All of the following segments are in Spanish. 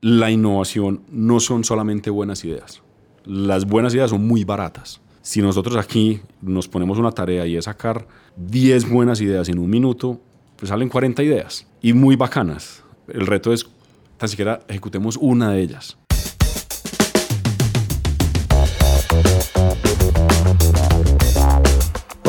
la innovación no son solamente buenas ideas. Las buenas ideas son muy baratas. Si nosotros aquí nos ponemos una tarea y es sacar 10 buenas ideas en un minuto, pues salen 40 ideas y muy bacanas. El reto es tan siquiera ejecutemos una de ellas.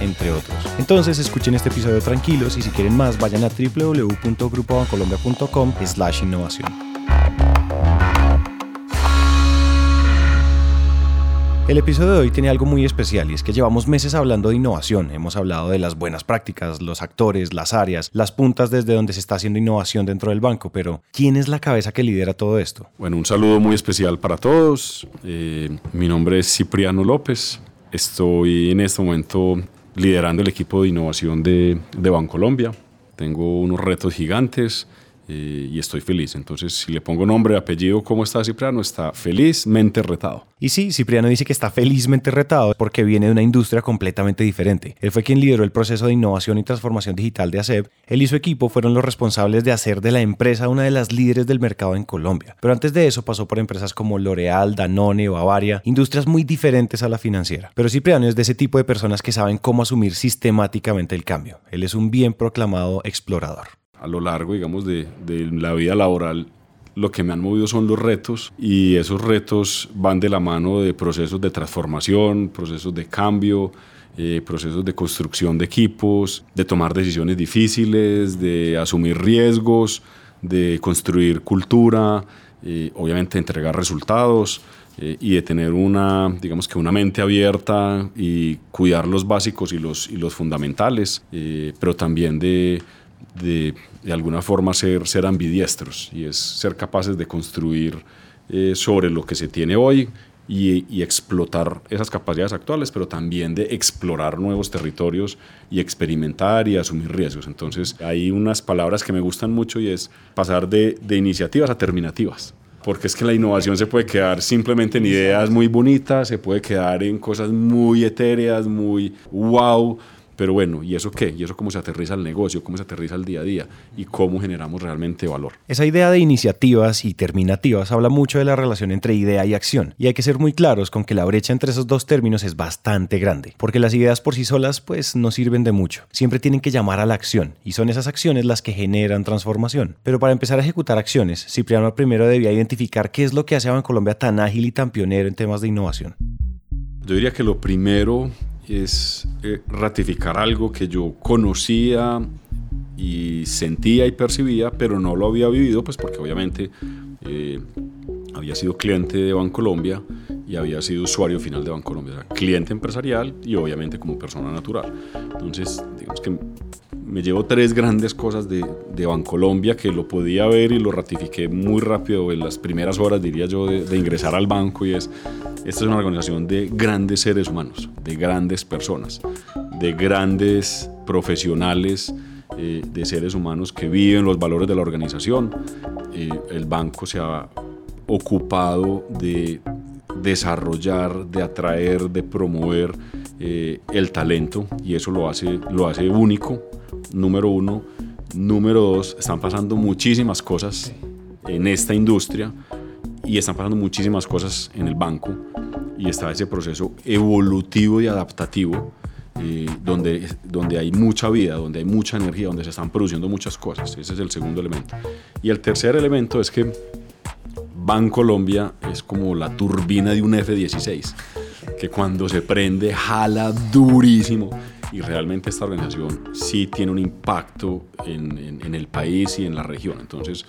entre otros. Entonces escuchen este episodio tranquilos y si quieren más vayan a www.grupobancolombia.com slash innovación. El episodio de hoy tiene algo muy especial y es que llevamos meses hablando de innovación. Hemos hablado de las buenas prácticas, los actores, las áreas, las puntas desde donde se está haciendo innovación dentro del banco, pero ¿quién es la cabeza que lidera todo esto? Bueno, un saludo muy especial para todos. Eh, mi nombre es Cipriano López. Estoy en este momento liderando el equipo de innovación de, Bancolombia. Tengo unos retos gigantes eh, y estoy feliz. Entonces, si le pongo nombre, apellido, ¿cómo está Cipriano? Está felizmente retado. Y sí, Cipriano dice que está felizmente retado porque viene de una industria completamente diferente. Él fue quien lideró el proceso de innovación y transformación digital de ASEP. Él y su equipo fueron los responsables de hacer de la empresa una de las líderes del mercado en Colombia. Pero antes de eso pasó por empresas como L'Oreal, Danone, Bavaria, industrias muy diferentes a la financiera. Pero Cipriano es de ese tipo de personas que saben cómo asumir sistemáticamente el cambio. Él es un bien proclamado explorador a lo largo, digamos, de, la vida laboral, lo que me han movido son los retos y esos retos van de la mano de procesos de transformación, procesos de cambio, eh, procesos de construcción de equipos, de tomar decisiones difíciles, de asumir riesgos, de construir cultura, eh, obviamente entregar resultados eh, y de tener una, digamos que una mente abierta y cuidar los básicos y los, y los fundamentales, pero también de de, de alguna forma ser, ser ambidiestros y es ser capaces de construir eh, sobre lo que se tiene hoy y, y, explotar esas capacidades actuales, pero también de explorar nuevos territorios y experimentar y asumir riesgos. Entonces hay unas palabras que me gustan mucho y es pasar de, de iniciativas a terminativas porque es que la innovación se puede quedar simplemente en ideas muy bonitas, se puede quedar en cosas muy etéreas, muy wow, pero bueno, ¿y eso qué? ¿Y eso cómo se aterriza al negocio? ¿Cómo se aterriza al día a día? ¿Y cómo generamos realmente valor? Esa idea de iniciativas y terminativas habla mucho de la relación entre idea y acción. Y hay que ser muy claros con que la brecha entre esos dos términos es bastante grande. Porque las ideas por sí solas pues no sirven de mucho. Siempre tienen que llamar a la acción. Y son esas acciones las que generan transformación. Pero para empezar a ejecutar acciones, Cipriano primero debía identificar qué es lo que hace a Colombia tan ágil y tan pionero en temas de innovación. Yo diría que lo primero es eh, ratificar algo que yo conocía y sentía y percibía, pero no lo había vivido, pues porque obviamente eh, había sido cliente de Bancolombia y había sido usuario final de Bancolombia, cliente empresarial y obviamente como persona natural. Entonces, digamos que me llevo tres grandes cosas de, de Bancolombia que lo podía ver y lo ratifiqué muy rápido en las primeras horas, diría yo, de, ingresar al banco y es, esta es una organización de grandes seres humanos, de grandes personas, de grandes profesionales, eh, de seres humanos que viven los valores de la organización. Eh, el banco se ha ocupado de desarrollar, de atraer, de promover eh, el talento y eso lo hace, lo hace único número uno. Número dos, están pasando muchísimas cosas en esta industria y están pasando muchísimas cosas en el banco y está ese proceso evolutivo y adaptativo eh, donde, donde hay mucha vida, donde hay mucha energía, donde se están produciendo muchas cosas. Ese es el segundo elemento. Y el tercer elemento es que Bancolombia es como la turbina de un F-16, que cuando se prende jala durísimo y realmente esta organización sí tiene un impacto en, en, el país y en la región. Entonces,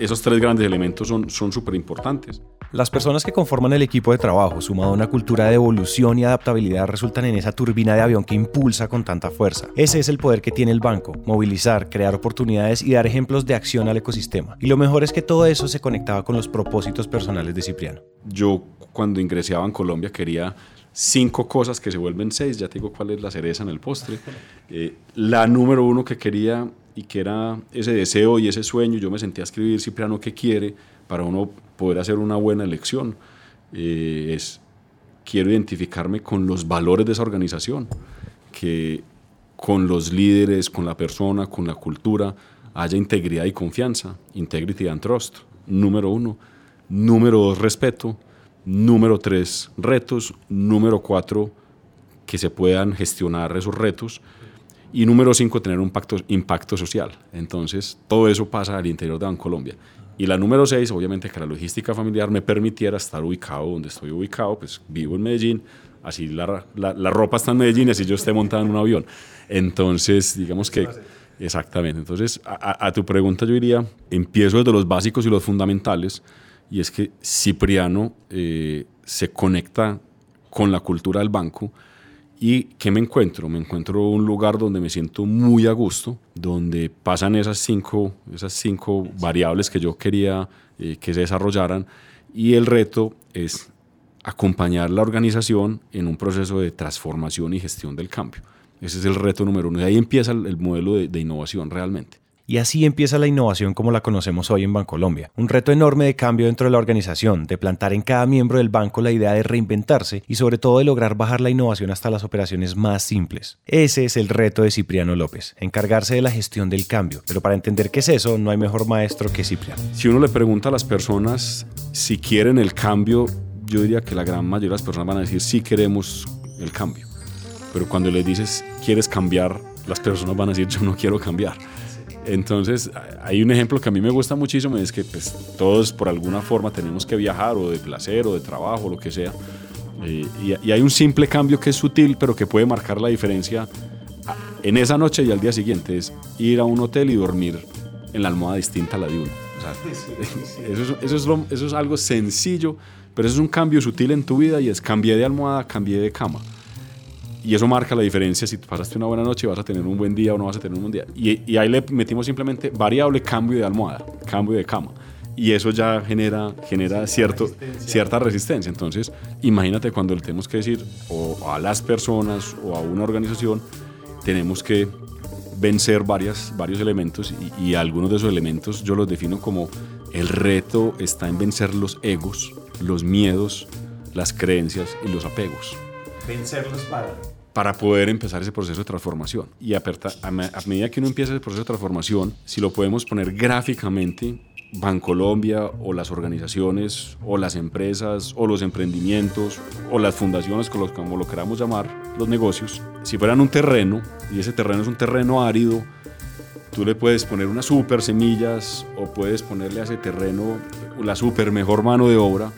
esos tres grandes elementos son súper importantes. Las personas que conforman el equipo de trabajo, sumado a una cultura de evolución y adaptabilidad, resultan en esa turbina de avión que impulsa con tanta fuerza. Ese es el poder que tiene el banco, movilizar, crear oportunidades y dar ejemplos de acción al ecosistema. Y lo mejor es que todo eso se conectaba con los propósitos personales de Cipriano. Yo cuando ingresé a Colombia quería cinco cosas que se vuelven seis, ya te digo cuál es la cereza en el postre. Eh, la número uno que quería y que era ese deseo y ese sueño, yo me sentía a escribir Cipriano que quiere para uno poder hacer una buena elección, eh, es quiero identificarme con los valores de esa organización, que con los líderes, con la persona, con la cultura, haya integridad y confianza, integrity and trust, número uno. Número dos, respeto. Número tres, retos. Número cuatro, que se puedan gestionar esos retos. Y número cinco, tener un impacto, impacto social. Entonces, todo eso pasa al interior de Colombia. Y la número seis, obviamente, que la logística familiar me permitiera estar ubicado donde estoy ubicado, pues vivo en Medellín, así la, la, la ropa está en Medellín, así yo esté montado en un avión. Entonces, digamos que... Exactamente. Entonces, a, a, tu pregunta yo diría, empiezo desde los básicos y los fundamentales, y es que Cipriano eh, se conecta con la cultura del banco. ¿Y qué me encuentro? Me encuentro un lugar donde me siento muy a gusto, donde pasan esas cinco, esas cinco variables que yo quería eh, que se desarrollaran, y el reto es acompañar la organización en un proceso de transformación y gestión del cambio. Ese es el reto número uno. Y ahí empieza el, modelo de, de innovación realmente. Y así empieza la innovación como la conocemos hoy en Bancolombia. Un reto enorme de cambio dentro de la organización, de plantar en cada miembro del banco la idea de reinventarse y sobre todo de lograr bajar la innovación hasta las operaciones más simples. Ese es el reto de Cipriano López, encargarse de la gestión del cambio. Pero para entender qué es eso, no hay mejor maestro que Cipriano. Si uno le pregunta a las personas si quieren el cambio, yo diría que la gran mayoría de las personas van a decir sí queremos el cambio. Pero cuando le dices quieres cambiar, las personas van a decir yo no quiero cambiar. Entonces, hay un ejemplo que a mí me gusta muchísimo, es que pues, todos por alguna forma tenemos que viajar o de placer o de trabajo, lo que sea. Eh, y, y, hay un simple cambio que es sutil, pero que puede marcar la diferencia en esa noche y al día siguiente, es ir a un hotel y dormir en la almohada distinta a la de uno. O sea, eso, es, eso, es lo, eso es algo sencillo, pero eso es un cambio sutil en tu vida y es cambié de almohada, cambié de cama y eso marca la diferencia si pasaste una buena noche vas a tener un buen día o no vas a tener un buen día. Y, y, ahí le metimos simplemente variable cambio de almohada, cambio de cama. Y eso ya genera, genera cierto, resistencia. cierta resistencia. Entonces, imagínate cuando le tenemos que decir o a las personas o a una organización, tenemos que vencer varias, varios elementos y, y algunos de esos elementos yo los defino como el reto está en vencer los egos, los miedos, las creencias y los apegos. Vencerlos para para poder empezar ese proceso de transformación. Y a, a, medida que uno empieza ese proceso de transformación, si lo podemos poner gráficamente, Bancolombia o las organizaciones o las empresas o los emprendimientos o las fundaciones, como lo queramos llamar, los negocios, si fueran un terreno y ese terreno es un terreno árido, tú le puedes poner unas super semillas o puedes ponerle a ese terreno la super mejor mano de obra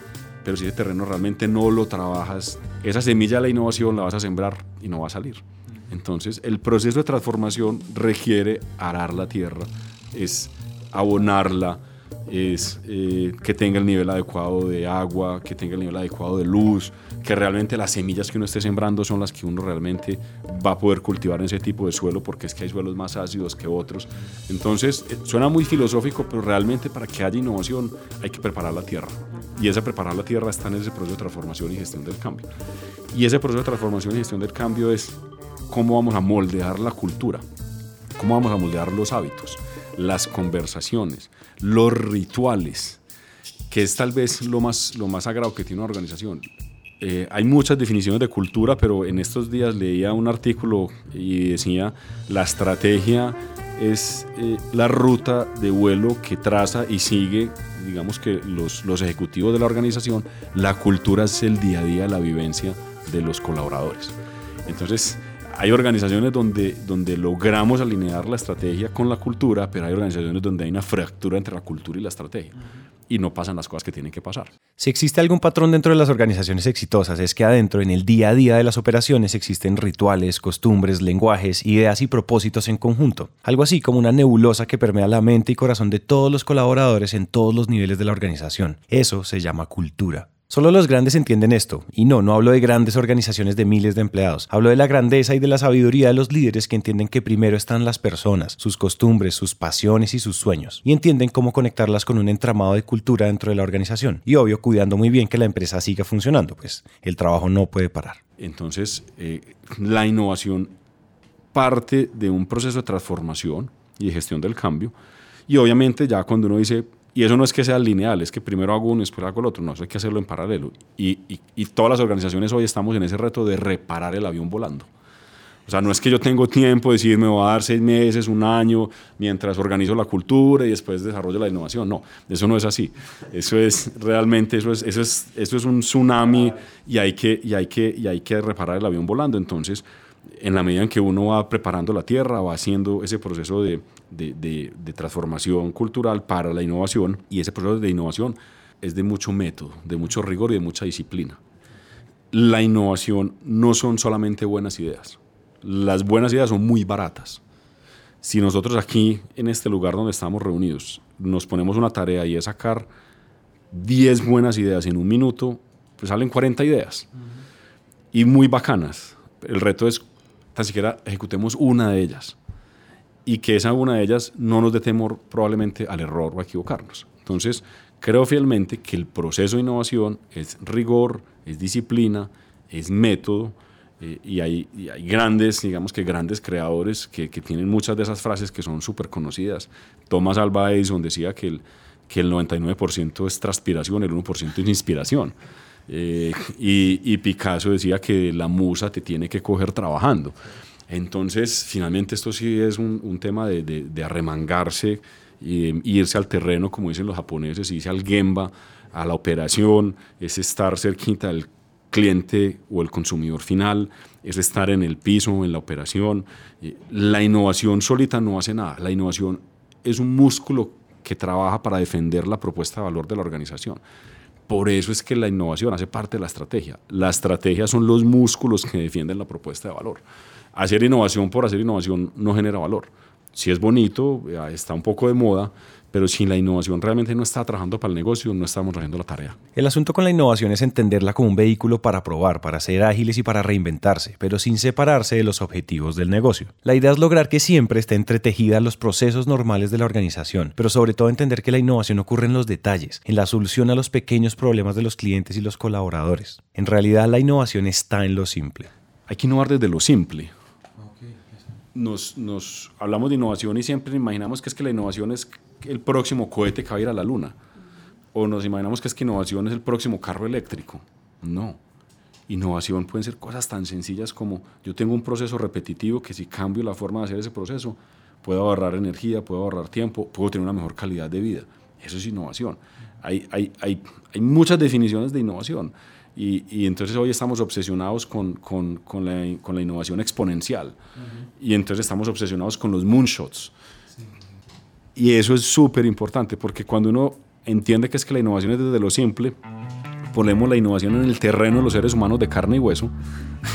pero si ese terreno realmente no lo trabajas, esa semilla de la innovación la vas a sembrar y no va a salir. Entonces, el proceso de transformación requiere arar la tierra, es abonarla, es eh, que tenga el nivel adecuado de agua, que tenga el nivel adecuado de luz, que realmente las semillas que uno esté sembrando son las que uno realmente va a poder cultivar en ese tipo de suelo, porque es que hay suelos más ácidos que otros. Entonces, eh, suena muy filosófico, pero realmente para que haya innovación hay que preparar la tierra. Y esa preparar la tierra está en ese proceso de transformación y gestión del cambio. Y ese proceso de transformación y gestión del cambio es cómo vamos a moldear la cultura, cómo vamos a moldear los hábitos, las conversaciones, los rituales, que es tal vez lo más, lo más sagrado que tiene una organización. Eh, hay muchas definiciones de cultura, pero en estos días leía un artículo y decía la estrategia es eh, la ruta de vuelo que traza y sigue, digamos que los, los ejecutivos de la organización, la cultura es el día a día, la vivencia de los colaboradores. Entonces, hay organizaciones donde, donde logramos alinear la estrategia con la cultura, pero hay organizaciones donde hay una fractura entre la cultura y la estrategia. Y no pasan las cosas que tienen que pasar. Si existe algún patrón dentro de las organizaciones exitosas, es que adentro, en el día a día de las operaciones, existen rituales, costumbres, lenguajes, ideas y propósitos en conjunto. Algo así como una nebulosa que permea la mente y corazón de todos los colaboradores en todos los niveles de la organización. Eso se llama cultura. Solo los grandes entienden esto, y no, no hablo de grandes organizaciones de miles de empleados, hablo de la grandeza y de la sabiduría de los líderes que entienden que primero están las personas, sus costumbres, sus pasiones y sus sueños, y entienden cómo conectarlas con un entramado de cultura dentro de la organización, y obvio cuidando muy bien que la empresa siga funcionando, pues el trabajo no puede parar. Entonces, eh, la innovación parte de un proceso de transformación y de gestión del cambio, y obviamente ya cuando uno dice, y eso no es que sea lineal, es que primero hago uno y después hago el otro, no, eso hay que hacerlo en paralelo. Y, y, todas las organizaciones hoy estamos en ese reto de reparar el avión volando. O sea, no es que yo tengo tiempo de decir me voy a dar seis meses, un año, mientras organizo la cultura y después desarrollo la innovación. No, eso no es así. Eso es realmente, eso es, eso es, eso es un tsunami y hay, que, y, hay que, y hay que reparar el avión volando. Entonces, en la medida en que uno va preparando la tierra, va haciendo ese proceso de, de, transformación cultural para la innovación, y ese proceso de innovación es de mucho método, de mucho rigor y de mucha disciplina. La innovación no son solamente buenas ideas. Las buenas ideas son muy baratas. Si nosotros aquí, en este lugar donde estamos reunidos, nos ponemos una tarea y es sacar 10 buenas ideas en un minuto, pues salen 40 ideas. Y muy bacanas. El reto es tan siquiera ejecutemos una de ellas y que esa una de ellas no nos dé temor probablemente al error o a equivocarnos. Entonces, creo fielmente que el proceso de innovación es rigor, es disciplina, es método, eh, y, hay, hay, grandes, digamos que grandes creadores que, que tienen muchas de esas frases que son súper conocidas. Thomas Alva Edison decía que el, que el 99% es transpiración, el 1% es inspiración. Eh, y, Picasso decía que la musa te tiene que coger trabajando. Entonces, finalmente esto sí es un, tema de, arremangarse e irse al terreno, como dicen los japoneses, irse al gemba, a la operación, es estar cerquita del cliente o el consumidor final, es estar en el piso, en la operación. La innovación solita no hace nada, la innovación es un músculo que trabaja para defender la propuesta de valor de la organización. Por eso es que la innovación hace parte de la estrategia. La estrategia son los músculos que defienden la propuesta de valor. Hacer innovación por hacer innovación no genera valor. Si es bonito, está un poco de moda, pero si la innovación realmente no está trabajando para el negocio, no estamos haciendo la tarea. El asunto con la innovación es entenderla como un vehículo para probar, para ser ágiles y para reinventarse, pero sin separarse de los objetivos del negocio. La idea es lograr que siempre esté entretejida los procesos normales de la organización, pero sobre todo entender que la innovación ocurre en los detalles, en la solución a los pequeños problemas de los clientes y los colaboradores. En realidad la innovación está en lo simple. Hay que innovar desde lo simple. Nos, nos, hablamos de innovación y siempre imaginamos que es que la innovación es el próximo cohete que va a ir a la luna. O nos imaginamos que es que innovación es el próximo carro eléctrico. No. Innovación pueden ser cosas tan sencillas como yo tengo un proceso repetitivo que si cambio la forma de hacer ese proceso, puedo ahorrar energía, puedo ahorrar tiempo, puedo tener una mejor calidad de vida. Eso es innovación. Hay, hay, hay, hay muchas definiciones de innovación. Y, y, entonces hoy estamos obsesionados con, con, con, la, con la, innovación exponencial. Y entonces estamos obsesionados con los moonshots. Y eso es súper importante porque cuando uno entiende que es que la innovación es desde lo simple, ponemos la innovación en el terreno de los seres humanos de carne y hueso.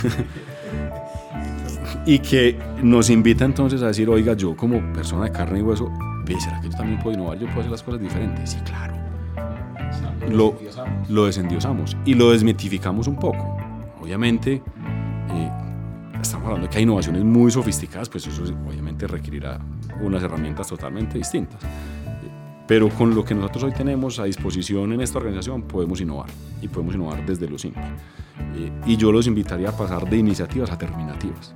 y que nos invita entonces a decir, oiga, yo como persona de carne y hueso, ¿será que yo también puedo innovar? Yo puedo hacer las cosas diferentes. Sí, claro. Lo, lo desendiosamos y lo desmitificamos un poco. Obviamente, eh, estamos hablando de que hay innovaciones muy sofisticadas, pues eso obviamente requerirá unas herramientas totalmente distintas. Pero con lo que nosotros hoy tenemos a disposición en esta organización podemos innovar y podemos innovar desde lo simple. Eh, y yo los invitaría a pasar de iniciativas a terminativas,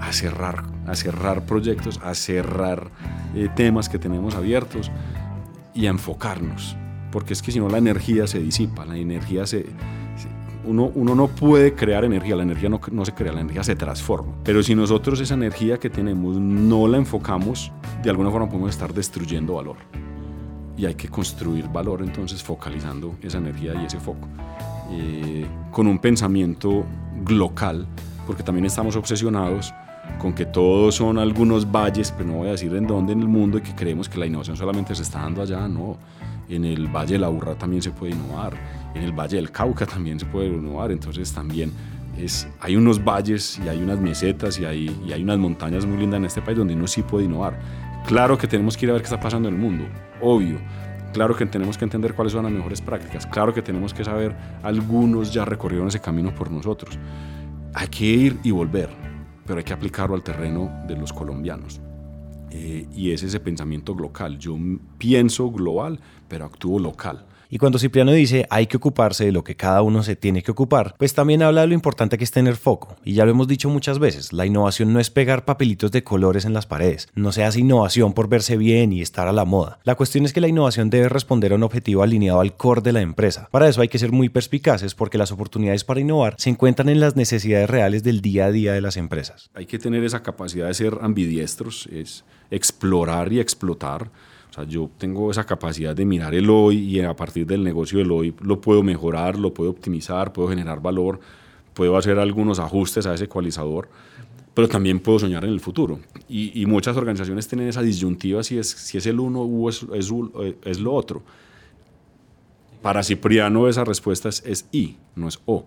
a cerrar, a cerrar proyectos, a cerrar eh, temas que tenemos abiertos y a enfocarnos, porque es que si no la energía se disipa, la energía se, uno, no puede crear energía, la energía no, no, se crea, la energía se transforma. Pero si nosotros esa energía que tenemos no la enfocamos, de alguna forma podemos estar destruyendo valor. Y hay que construir valor entonces focalizando esa energía y ese foco. Eh, con un pensamiento local, porque también estamos obsesionados con que todos son algunos valles, pero no voy a decir en dónde en el mundo, y que creemos que la innovación solamente se está dando allá, no. En el Valle de la Urra también se puede innovar, en el Valle del Cauca también se puede innovar, entonces también es, hay unos valles y hay unas mesetas y hay, y hay unas montañas muy lindas en este país donde uno sí puede innovar. Claro que tenemos que ir a ver qué está pasando en el mundo, obvio. Claro que tenemos que entender cuáles son las mejores prácticas. Claro que tenemos que saber, algunos ya recorrieron ese camino por nosotros. Hay que ir y volver pero hay que aplicarlo al terreno de los colombianos. Eh, y es ese pensamiento global. Yo pienso global, pero actúo local. Y cuando Cipriano dice hay que ocuparse de lo que cada uno se tiene que ocupar, pues también habla de lo importante que es tener foco. Y ya lo hemos dicho muchas veces, la innovación no es pegar papelitos de colores en las paredes. No se hace innovación por verse bien y estar a la moda. La cuestión es que la innovación debe responder a un objetivo alineado al core de la empresa. Para eso hay que ser muy perspicaces porque las oportunidades para innovar se encuentran en las necesidades reales del día a día de las empresas. Hay que tener esa capacidad de ser ambidiestros, es explorar y explotar o sea, yo tengo esa capacidad de mirar el hoy y a partir del negocio del hoy lo puedo mejorar, lo puedo optimizar, puedo generar valor, puedo hacer algunos ajustes a ese ecualizador, pero también puedo soñar en el futuro. Y, muchas organizaciones tienen esa disyuntiva si es, si es el uno o es, es, es lo otro. Para Cipriano esa respuesta es, es no es O.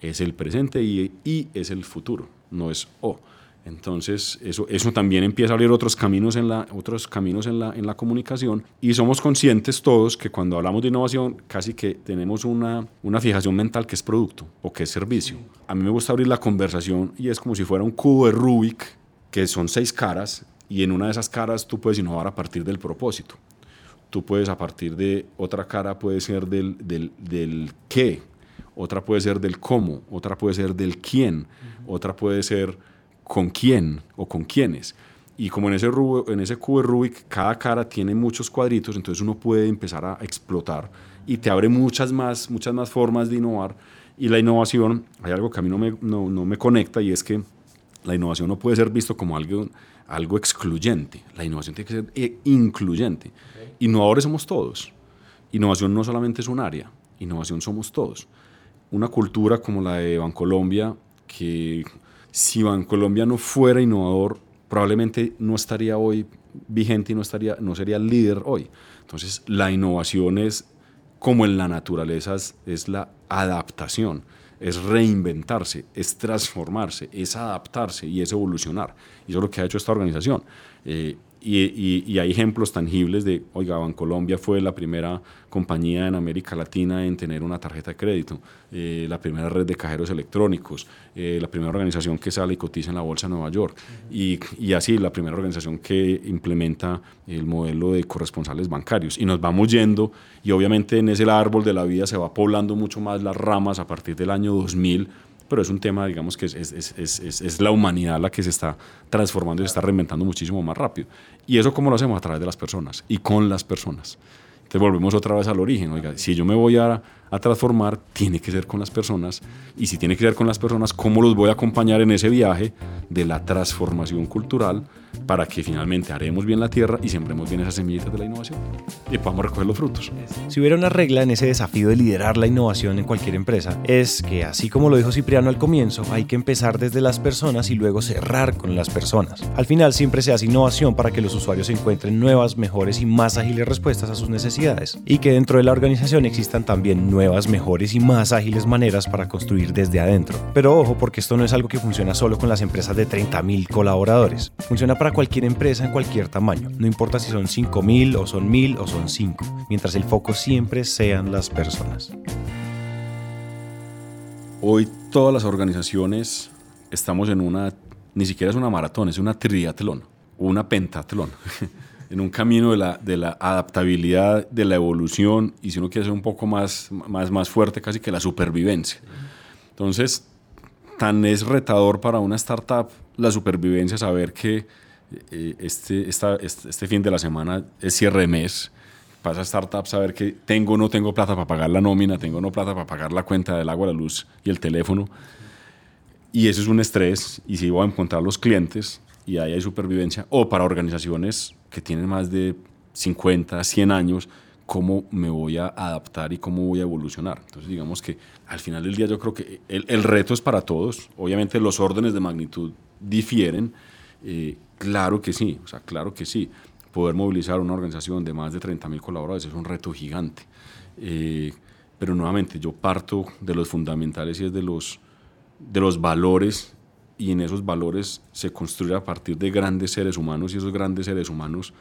Es el presente y I es el futuro, no es O. Entonces, eso, eso también empieza a abrir otros caminos, en la, otros caminos en, la, en la comunicación y somos conscientes todos que cuando hablamos de innovación casi que tenemos una, una fijación mental que es producto o que es servicio. A mí me gusta abrir la conversación y es como si fuera un cubo de Rubik que son seis caras y en una de esas caras tú puedes innovar a partir del propósito. Tú puedes a partir de otra cara puede ser del, del, del qué, otra puede ser del cómo, otra puede ser del quién, otra puede ser con quién o con quiénes. Y como en ese, en ese cubo de Rubik cada cara tiene muchos cuadritos, entonces uno puede empezar a explotar y te abre muchas más, muchas más formas de innovar. Y la innovación, hay algo que a mí no me, no, no me conecta y es que la innovación no puede ser visto como algo, algo excluyente. La innovación tiene que ser eh, incluyente. Innovadores somos todos. Innovación no solamente es un área, innovación somos todos. Una cultura como la de Bancolombia, que si Bancolombia no fuera innovador, probablemente no estaría hoy vigente y no, estaría, no sería líder hoy. Entonces, la innovación es, como en la naturaleza, es, la adaptación, es reinventarse, es transformarse, es adaptarse y es evolucionar. Y eso es lo que ha hecho esta organización. Eh, y, hay ejemplos tangibles de, oiga, Bancolombia fue la primera compañía en América Latina en tener una tarjeta de crédito, eh, la primera red de cajeros electrónicos, eh, la primera organización que sale y cotiza en la Bolsa de Nueva York, y, y, así la primera organización que implementa el modelo de corresponsales bancarios. Y nos vamos yendo, y obviamente en ese árbol de la vida se va poblando mucho más las ramas a partir del año 2000 pero es un tema, digamos, que es, es, es, es, la humanidad la que se está transformando y se está reinventando muchísimo más rápido. Y eso cómo lo hacemos a través de las personas y con las personas. Entonces volvemos otra vez al origen. Oiga, si yo me voy a, a transformar, tiene que ser con las personas. Y si tiene que ser con las personas, ¿cómo los voy a acompañar en ese viaje de la transformación cultural? Para que finalmente haremos bien la tierra y sembremos bien esas semillitas de la innovación y podamos recoger los frutos. Si hubiera una regla en ese desafío de liderar la innovación en cualquier empresa, es que así como lo dijo Cipriano al comienzo, hay que empezar desde las personas y luego cerrar con las personas. Al final siempre se hace innovación para que los usuarios encuentren nuevas, mejores y más ágiles respuestas a sus necesidades y que dentro de la organización existan también nuevas, mejores y más ágiles maneras para construir desde adentro. Pero ojo, porque esto no es algo que funciona solo con las empresas de 30.000 colaboradores. Funciona para cualquier empresa en cualquier tamaño, no importa si son 5.000 o son 1.000 o son 5, mientras el foco siempre sean las personas. Hoy todas las organizaciones estamos en una, ni siquiera es una maratón, es una triatlón, una pentatlón, en un camino de la, de la adaptabilidad, de la evolución y si uno quiere ser un poco más, más, más fuerte, casi que la supervivencia. Entonces, tan es retador para una startup la supervivencia saber que este, esta, este, fin de la semana es cierre de mes, pasa a startups a ver que tengo o no tengo plata para pagar la nómina, tengo o no plata para pagar la cuenta del agua, la luz y el teléfono. Y eso es un estrés y si voy a encontrar los clientes y ahí hay supervivencia. O para organizaciones que tienen más de 50, 100 años, cómo me voy a adaptar y cómo voy a evolucionar. Entonces, digamos que al final del día yo creo que el, el reto es para todos. Obviamente los órdenes de magnitud difieren. Eh, claro que sí, o sea, claro que sí. Poder movilizar una organización de más de 30.000 colaboradores es un reto gigante. Eh, pero nuevamente yo parto de los fundamentales y es de los, de los valores y en esos valores se construye a partir de grandes seres humanos y esos grandes seres humanos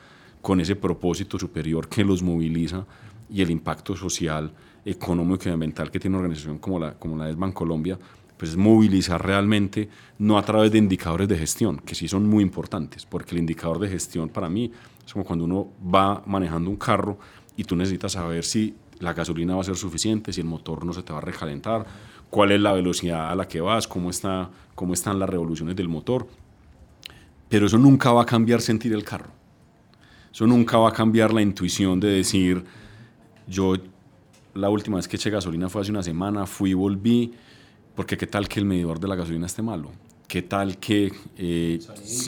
con ese propósito superior que los moviliza y el impacto social, económico y ambiental que tiene una organización como la, como la Bancolombia, pues es movilizar realmente, no a través de indicadores de gestión, que sí son muy importantes, porque el indicador de gestión para mí es como cuando uno va manejando un carro y tú necesitas saber si la gasolina va a ser suficiente, si el motor no se te va a recalentar, cuál es la velocidad a la que vas, cómo, está, cómo están las revoluciones del motor. Pero eso nunca va a cambiar sentir el carro. Eso nunca va a cambiar la intuición de decir, yo la última vez que eché gasolina fue hace una semana, fui y volví, porque qué tal que el medidor de la gasolina esté malo, qué tal que eh,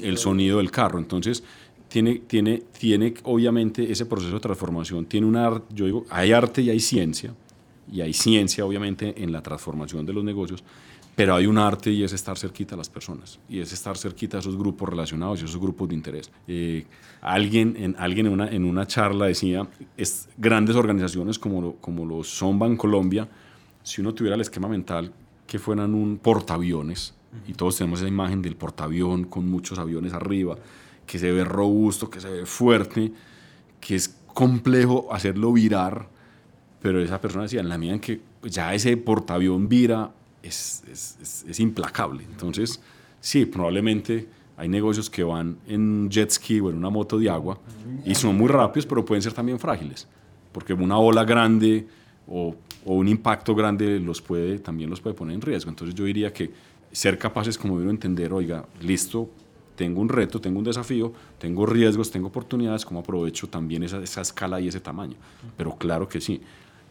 el sonido del carro. Entonces, tiene, tiene, tiene obviamente ese proceso de transformación, tiene una, yo digo, hay arte y hay ciencia, y hay ciencia obviamente en la transformación de los negocios, pero hay un arte y es estar cerquita a las personas y es estar cerquita a esos grupos relacionados y esos grupos de interés. Eh, alguien en, alguien en, una, en una charla decía, es, grandes organizaciones como lo, como lo son Bancolombia, si uno tuviera el esquema mental que fueran un portaaviones, y todos tenemos esa imagen del portaavión con muchos aviones arriba, que se ve robusto, que se ve fuerte, que es complejo hacerlo virar, pero esa persona decía, en la medida en que ya ese portaavión vira, es, es, implacable. Entonces, sí, probablemente hay negocios que van en jet ski o en una moto de agua y son muy rápidos, pero pueden ser también frágiles, porque una ola grande o, un impacto grande los puede, también los puede poner en riesgo. Entonces yo diría que ser capaces como de entender, oiga, listo, tengo un reto, tengo un desafío, tengo riesgos, tengo oportunidades, ¿cómo aprovecho también esa, esa escala y ese tamaño? Pero claro que sí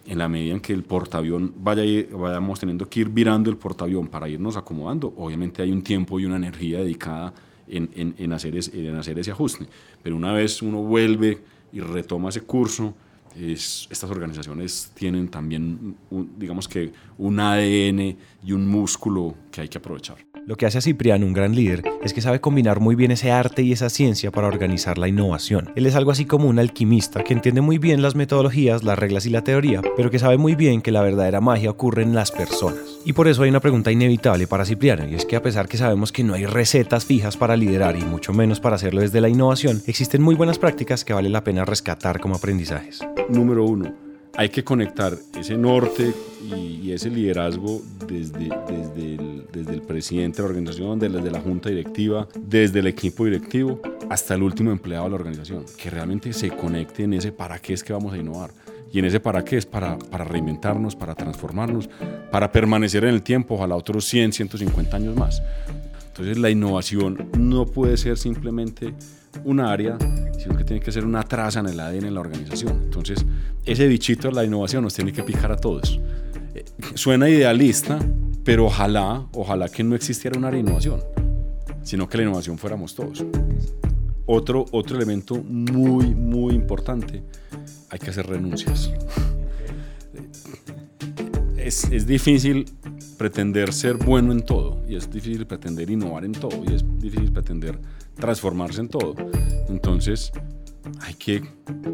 en la medida en que el portaavión vaya vayamos teniendo que ir virando el portaavión para irnos acomodando, obviamente hay un tiempo y una energía dedicada en, en, hacer, en hacer ese ajuste. Pero una vez uno vuelve y retoma ese curso, es, estas organizaciones tienen también, digamos que, un ADN y un músculo que hay que aprovechar. Lo que hace a Cipriano un gran líder es que sabe combinar muy bien ese arte y esa ciencia para organizar la innovación. Él es algo así como un alquimista que entiende muy bien las metodologías, las reglas y la teoría, pero que sabe muy bien que la verdadera magia ocurre en las personas. Y por eso hay una pregunta inevitable para Cipriano, y es que a pesar que sabemos que no hay recetas fijas para liderar y mucho menos para hacerlo desde la innovación, existen muy buenas prácticas que vale la pena rescatar como aprendizajes. Número uno, hay que conectar ese norte y, ese liderazgo desde, el, desde el presidente de la organización, desde la junta directiva, desde el equipo directivo, hasta el último empleado de la organización, que realmente se conecte en ese para qué es que vamos a innovar. Y en ese para qué es para, para reinventarnos, para transformarnos, para permanecer en el tiempo, ojalá otros 100, 150 años más. Entonces la innovación no puede ser simplemente un área, sino que tiene que ser una traza en el ADN en la organización. Entonces ese bichito de la innovación nos tiene que picar a todos. Eh, suena idealista, pero ojalá, ojalá que no existiera un área de innovación, sino que la innovación fuéramos todos. Otro, otro elemento muy, muy importante, hay que hacer renuncias. Es, es difícil pretender ser bueno en todo y es difícil pretender innovar en todo y es difícil pretender transformarse en todo. Entonces hay que,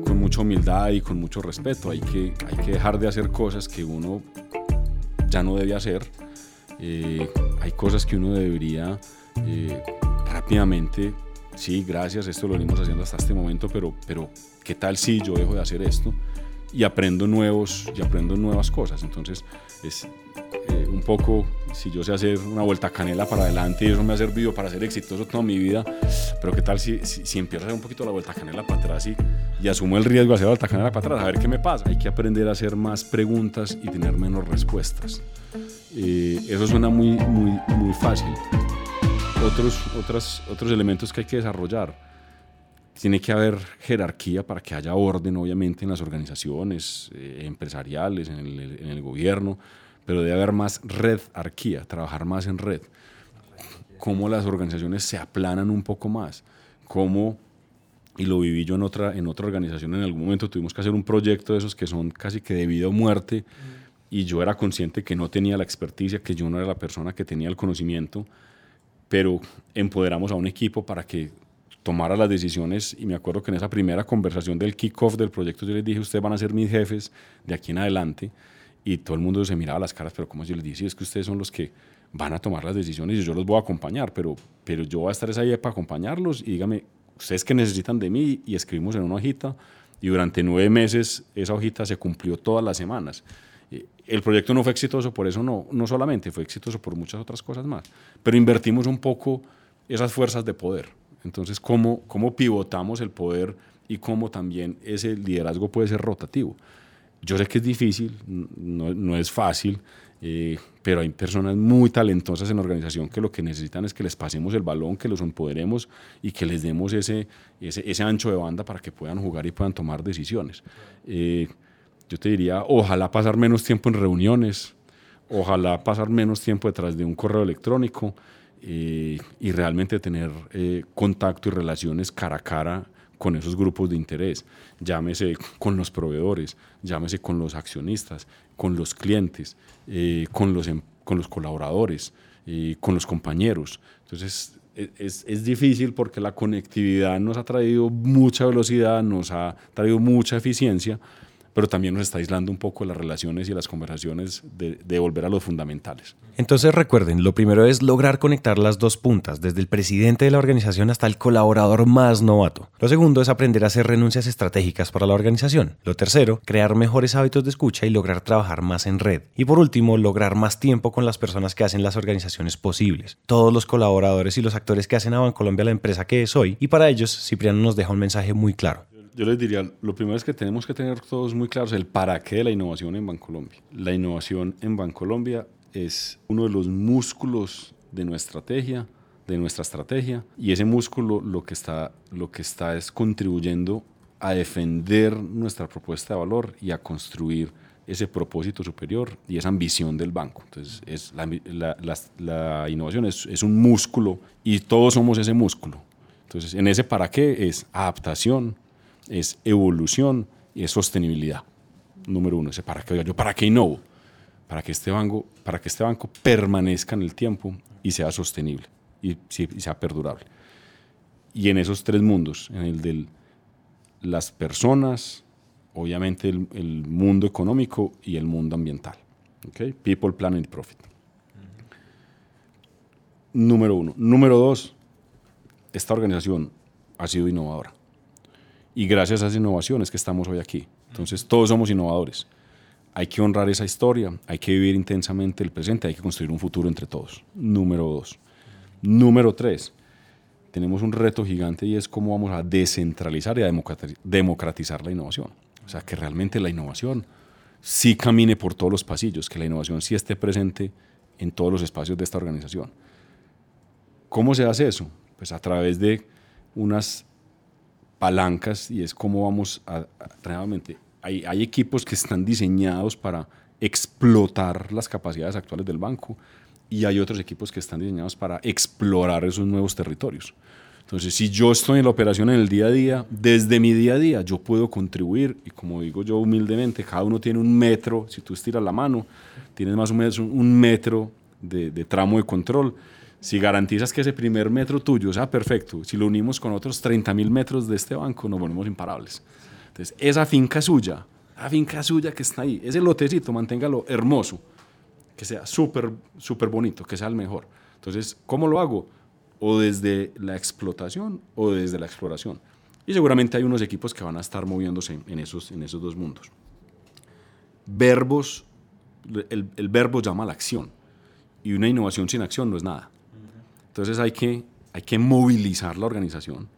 con mucha humildad y con mucho respeto, hay que, hay que dejar de hacer cosas que uno ya no debe hacer. Eh, hay cosas que uno debería eh, rápidamente, sí, gracias, esto lo venimos haciendo hasta este momento, pero, pero ¿qué tal si yo dejo de hacer esto? Y aprendo nuevos y aprendo nuevas cosas entonces es eh, un poco, si yo sé hacer una vuelta canela para adelante y eso me ha servido para ser exitoso toda mi vida, pero qué tal si, si, empiezo a hacer un poquito la vuelta canela para atrás y, y asumo el riesgo de hacer la vuelta canela para atrás, a ver qué me pasa. Hay que aprender a hacer más preguntas y tener menos respuestas. Eh, eso suena muy, muy, muy fácil. Otros, otros, otros elementos que hay que desarrollar. Tiene que haber jerarquía para que haya orden, obviamente, en las organizaciones eh, empresariales, en el, en el gobierno, pero debe haber más red arquía, trabajar más en red. Cómo las organizaciones se aplanan un poco más, cómo y lo viví yo en otra, en otra organización en algún momento, tuvimos que hacer un proyecto de esos que son casi que de vida o muerte, y yo era consciente que no tenía la experticia, que yo no era la persona que tenía el conocimiento, pero empoderamos a un equipo para que tomara las decisiones. Y me acuerdo que en esa primera conversación del kickoff del proyecto yo les dije, ustedes van a ser mis jefes de aquí en adelante y todo el mundo se miraba las caras, pero como yo les dije, es que ustedes son los que van a tomar las decisiones y yo los voy a acompañar, pero, pero yo voy a estar ahí para acompañarlos y dígame, ustedes que necesitan de mí y escribimos en una hojita y durante nueve meses esa hojita se cumplió todas las semanas. El proyecto no fue exitoso por eso no, no solamente, fue exitoso por muchas otras cosas más, pero invertimos un poco esas fuerzas de poder. Entonces, ¿cómo, cómo pivotamos el poder y cómo también ese liderazgo puede ser rotativo? Yo sé que es difícil, no, es fácil, eh, pero hay personas muy talentosas en la organización que lo que necesitan es que les pasemos el balón, que los empoderemos y que les demos ese, ese, ese ancho de banda para que puedan jugar y puedan tomar decisiones. Eh, yo te diría, ojalá pasar menos tiempo en reuniones, ojalá pasar menos tiempo detrás de un correo electrónico eh, y realmente tener contacto y relaciones cara a cara con esos grupos de interés, llámese con los proveedores, llámese con los accionistas, con los clientes, eh, con, los, em, con los colaboradores, eh, con los compañeros. Entonces, e, es, es, difícil porque la conectividad nos ha traído mucha velocidad, nos ha traído mucha eficiencia, pero también nos está aislando un poco las relaciones y las conversaciones de, volver a los fundamentales. Entonces recuerden, lo primero es lograr conectar las dos puntas, desde el presidente de la organización hasta el colaborador más novato. Lo segundo es aprender a hacer renuncias estratégicas para la organización. Lo tercero, crear mejores hábitos de escucha y lograr trabajar más en red. Y por último, lograr más tiempo con las personas que hacen las organizaciones posibles. Todos los colaboradores y los actores que hacen a Bancolombia la empresa que es hoy. Y para ellos, Cipriano nos deja un mensaje muy claro yo les diría, lo primero es que tenemos que tener todos muy claros el para qué de la innovación en Bancolombia. La innovación en Bancolombia es uno de los músculos de nuestra estrategia, de nuestra estrategia, y ese músculo lo que está, lo que está es contribuyendo a defender nuestra propuesta de valor y a construir ese propósito superior y esa ambición del banco. Entonces, es la, la, la, la innovación es, es, un músculo y todos somos ese músculo. Entonces, en ese para qué es adaptación, es evolución y es sostenibilidad. Número uno, para qué, yo para qué innovo, para que este banco, para que este banco permanezca en el tiempo y sea sostenible y, sea perdurable. Y en esos tres mundos, en el de las personas, obviamente el, el, mundo económico y el mundo ambiental. ¿okay? People, Planet, Profit. Número uno. Número dos, esta organización ha sido innovadora. Y gracias a esas innovaciones que estamos hoy aquí. Entonces, todos somos innovadores. Hay que honrar esa historia, hay que vivir intensamente el presente, hay que construir un futuro entre todos. Número dos. Número tres, tenemos un reto gigante y es cómo vamos a descentralizar y a democratizar la innovación. O sea, que realmente la innovación sí camine por todos los pasillos, que la innovación sí esté presente en todos los espacios de esta organización. ¿Cómo se hace eso? Pues a través de unas palancas y es cómo vamos a, a realmente, hay, hay, equipos que están diseñados para explotar las capacidades actuales del banco y hay otros equipos que están diseñados para explorar esos nuevos territorios. Entonces, si yo estoy en la operación en el día a día, desde mi día a día yo puedo contribuir y como digo yo humildemente, cada uno tiene un metro, si tú estiras la mano, tienes más o menos un metro de, de tramo de control si garantizas que ese primer metro tuyo sea perfecto, si lo unimos con otros 30 mil metros de este banco, nos volvemos imparables. Entonces, esa finca suya, la finca suya que está ahí, ese lotecito, manténgalo hermoso, que sea súper, súper bonito, que sea el mejor. Entonces, ¿cómo lo hago? O desde la explotación o desde la exploración. Y seguramente hay unos equipos que van a estar moviéndose en esos, en esos dos mundos. Verbos, el, el verbo llama a la acción. Y una innovación sin acción no es nada. Entonces hay que, hay que movilizar la organización,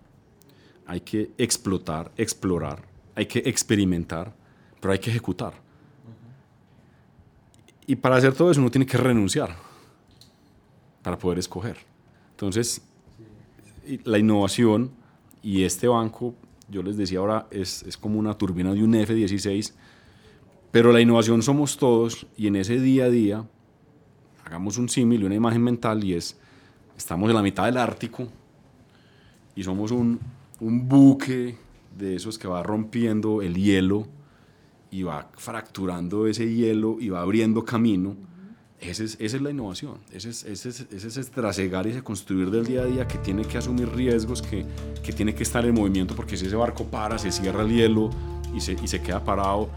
hay que explotar, explorar, hay que experimentar, pero hay que ejecutar. Y para hacer todo eso uno tiene que renunciar para poder escoger. Entonces, la innovación y este banco, yo les decía ahora, es, es como una turbina de un F-16, pero la innovación somos todos y en ese día a día, hagamos un símil, una imagen mental y es Estamos en la mitad del Ártico y somos un, un buque de esos que va rompiendo el hielo y va fracturando ese hielo y va abriendo camino. Ese es, esa es la innovación, ese es, ese, es, ese es trasegar y ese construir del día a día que tiene que asumir riesgos, que, que tiene que estar en movimiento porque si ese barco para, se cierra el hielo y se, y se queda parado,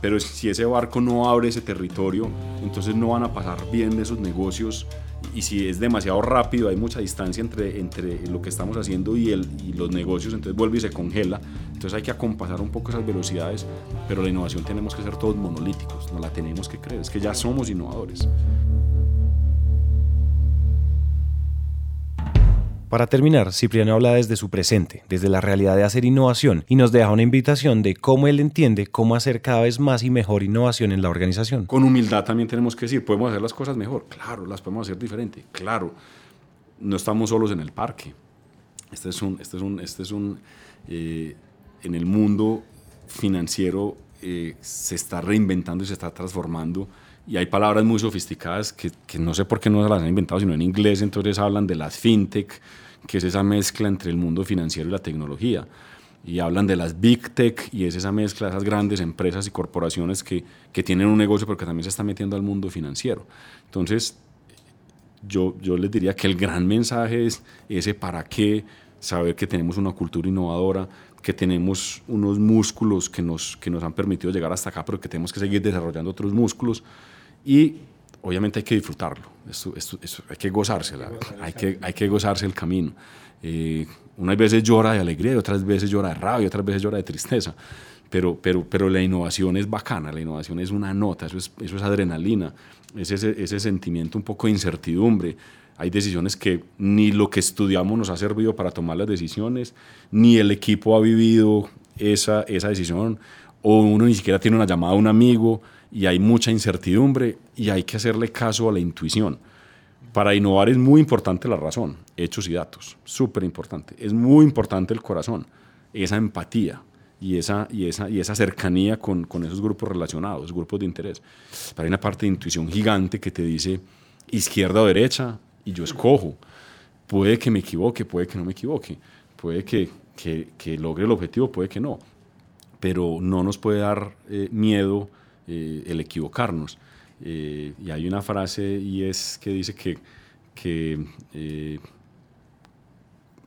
pero si ese barco no abre ese territorio, entonces no van a pasar bien esos negocios y si es demasiado rápido, hay mucha distancia entre, entre lo que estamos haciendo y, el, y los negocios, entonces vuelve y se congela. Entonces hay que acompasar un poco esas velocidades, pero la innovación tenemos que ser todos monolíticos, no la tenemos que creer, es que ya somos innovadores. Para terminar, Cipriano habla desde su presente, desde la realidad de hacer innovación, y nos deja una invitación de cómo él entiende cómo hacer cada vez más y mejor innovación en la organización. Con humildad también tenemos que decir, podemos hacer las cosas mejor, claro, las podemos hacer diferente, claro, no estamos solos en el parque. Este es un, este es un, este es un eh, en el mundo financiero eh, se está reinventando y se está transformando y hay palabras muy sofisticadas que, que, no sé por qué no se las han inventado, sino en inglés, entonces hablan de las fintech, que es esa mezcla entre el mundo financiero y la tecnología. Y hablan de las big tech y es esa mezcla esas grandes empresas y corporaciones que, que tienen un negocio pero que también se están metiendo al mundo financiero. Entonces, yo, yo les diría que el gran mensaje es ese para qué, saber que tenemos una cultura innovadora, que tenemos unos músculos que nos, que nos han permitido llegar hasta acá, pero que tenemos que seguir desarrollando otros músculos y obviamente hay que disfrutarlo, esto, esto, esto, hay que gozársela, hay que, hay que gozarse el camino. Eh, unas veces llora de alegría, y otras veces llora de rabia, otras veces llora de tristeza, pero, pero, pero la innovación es bacana, la innovación es una nota, eso es, eso es adrenalina, es ese, ese sentimiento un poco de incertidumbre. Hay decisiones que ni lo que estudiamos nos ha servido para tomar las decisiones, ni el equipo ha vivido esa, esa decisión, o uno ni siquiera tiene una llamada a un amigo y hay mucha incertidumbre y hay que hacerle caso a la intuición. Para innovar es muy importante la razón, hechos y datos, súper importante. Es muy importante el corazón, esa empatía y esa, y esa, y esa cercanía con, con esos grupos relacionados, grupos de interés. Pero hay una parte de intuición gigante que te dice izquierda o derecha y yo escojo. Puede que me equivoque, puede que no me equivoque, puede que, que, que logre el objetivo, puede que no. Pero no nos puede dar eh, miedo eh, el equivocarnos. Eh, y hay una frase y es que dice que,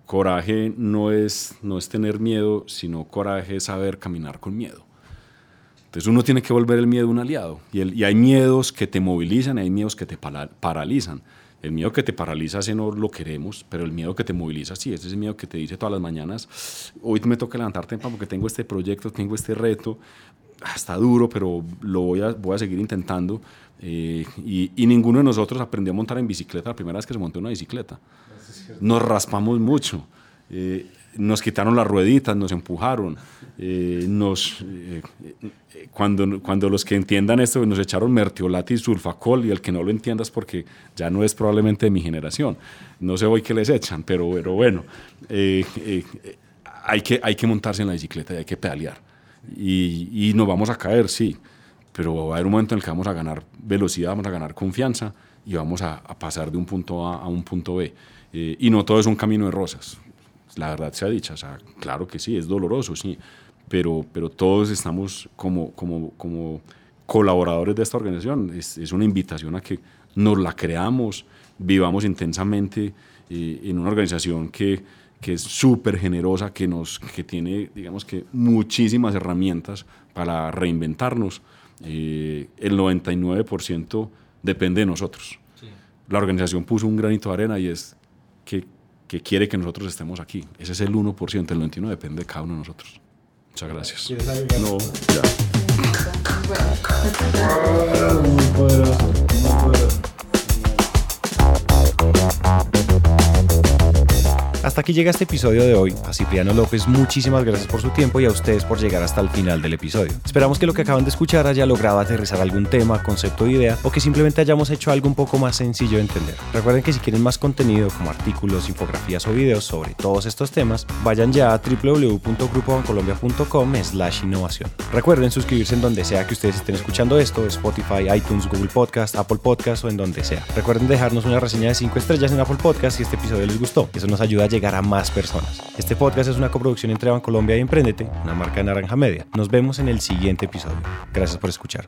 coraje no es, no es tener miedo, sino coraje es saber caminar con miedo. Entonces uno tiene que volver el miedo un aliado. Y, el, y hay miedos que te movilizan hay miedos que te para, paralizan. El miedo que te paraliza, ese no lo queremos, pero el miedo que te moviliza, sí, ese es el miedo que te dice todas las mañanas, hoy me toca levantar temprano porque tengo este proyecto, tengo este reto, ah, está duro, pero lo voy a, voy a seguir intentando. Eh, y, y, ninguno de nosotros aprendió a montar en bicicleta la primera vez que se montó una bicicleta. Nos raspamos mucho. Eh, nos quitaron las rueditas, nos empujaron, eh, nos, eh, cuando, cuando los que entiendan esto nos echaron mertiolate y sulfacol y el que no lo entiendas porque ya no es probablemente de mi generación, no sé hoy qué les echan, pero, pero bueno, eh, hay, que, hay que montarse en la bicicleta y hay que pedalear. Y, nos vamos a caer, sí, pero va a haber un momento en el que vamos a ganar velocidad, vamos a ganar confianza y vamos a, a pasar de un punto A a un punto B. y no todo es un camino de rosas la verdad sea dicha, o sea, claro que sí, es doloroso, sí, pero, pero todos estamos como, como, como colaboradores de esta organización, es, es, una invitación a que nos la creamos, vivamos intensamente eh, en una organización que, que es súper generosa, que, nos, que tiene, digamos que, muchísimas herramientas para reinventarnos. Eh, el 99% depende de nosotros. Sí. La organización puso un granito de arena y es que que quiere que nosotros estemos aquí. Ese es el 1%, el 99% depende de cada uno de nosotros. Muchas gracias. No, ya. Muy poderoso, muy poderoso. Hasta aquí llega este episodio de hoy. A Cipriano López, muchísimas gracias por su tiempo y a ustedes por llegar hasta el final del episodio. Esperamos que lo que acaban de escuchar haya logrado aterrizar algún tema, concepto o idea o que simplemente hayamos hecho algo un poco más sencillo de entender. Recuerden que si quieren más contenido como artículos, infografías o videos sobre todos estos temas, vayan ya a www.grupobancolombia.com slash innovación. Recuerden suscribirse en donde sea que ustedes estén escuchando esto, Spotify, iTunes, Google Podcast, Apple Podcast o en donde sea. Recuerden dejarnos una reseña de 5 estrellas en Apple Podcast si este episodio les gustó. Eso nos ayuda a llegar a más personas. Este podcast es una coproducción entre Bancolombia y Emprendete, una marca de Naranja Media. Nos vemos en el siguiente episodio. Gracias por escuchar.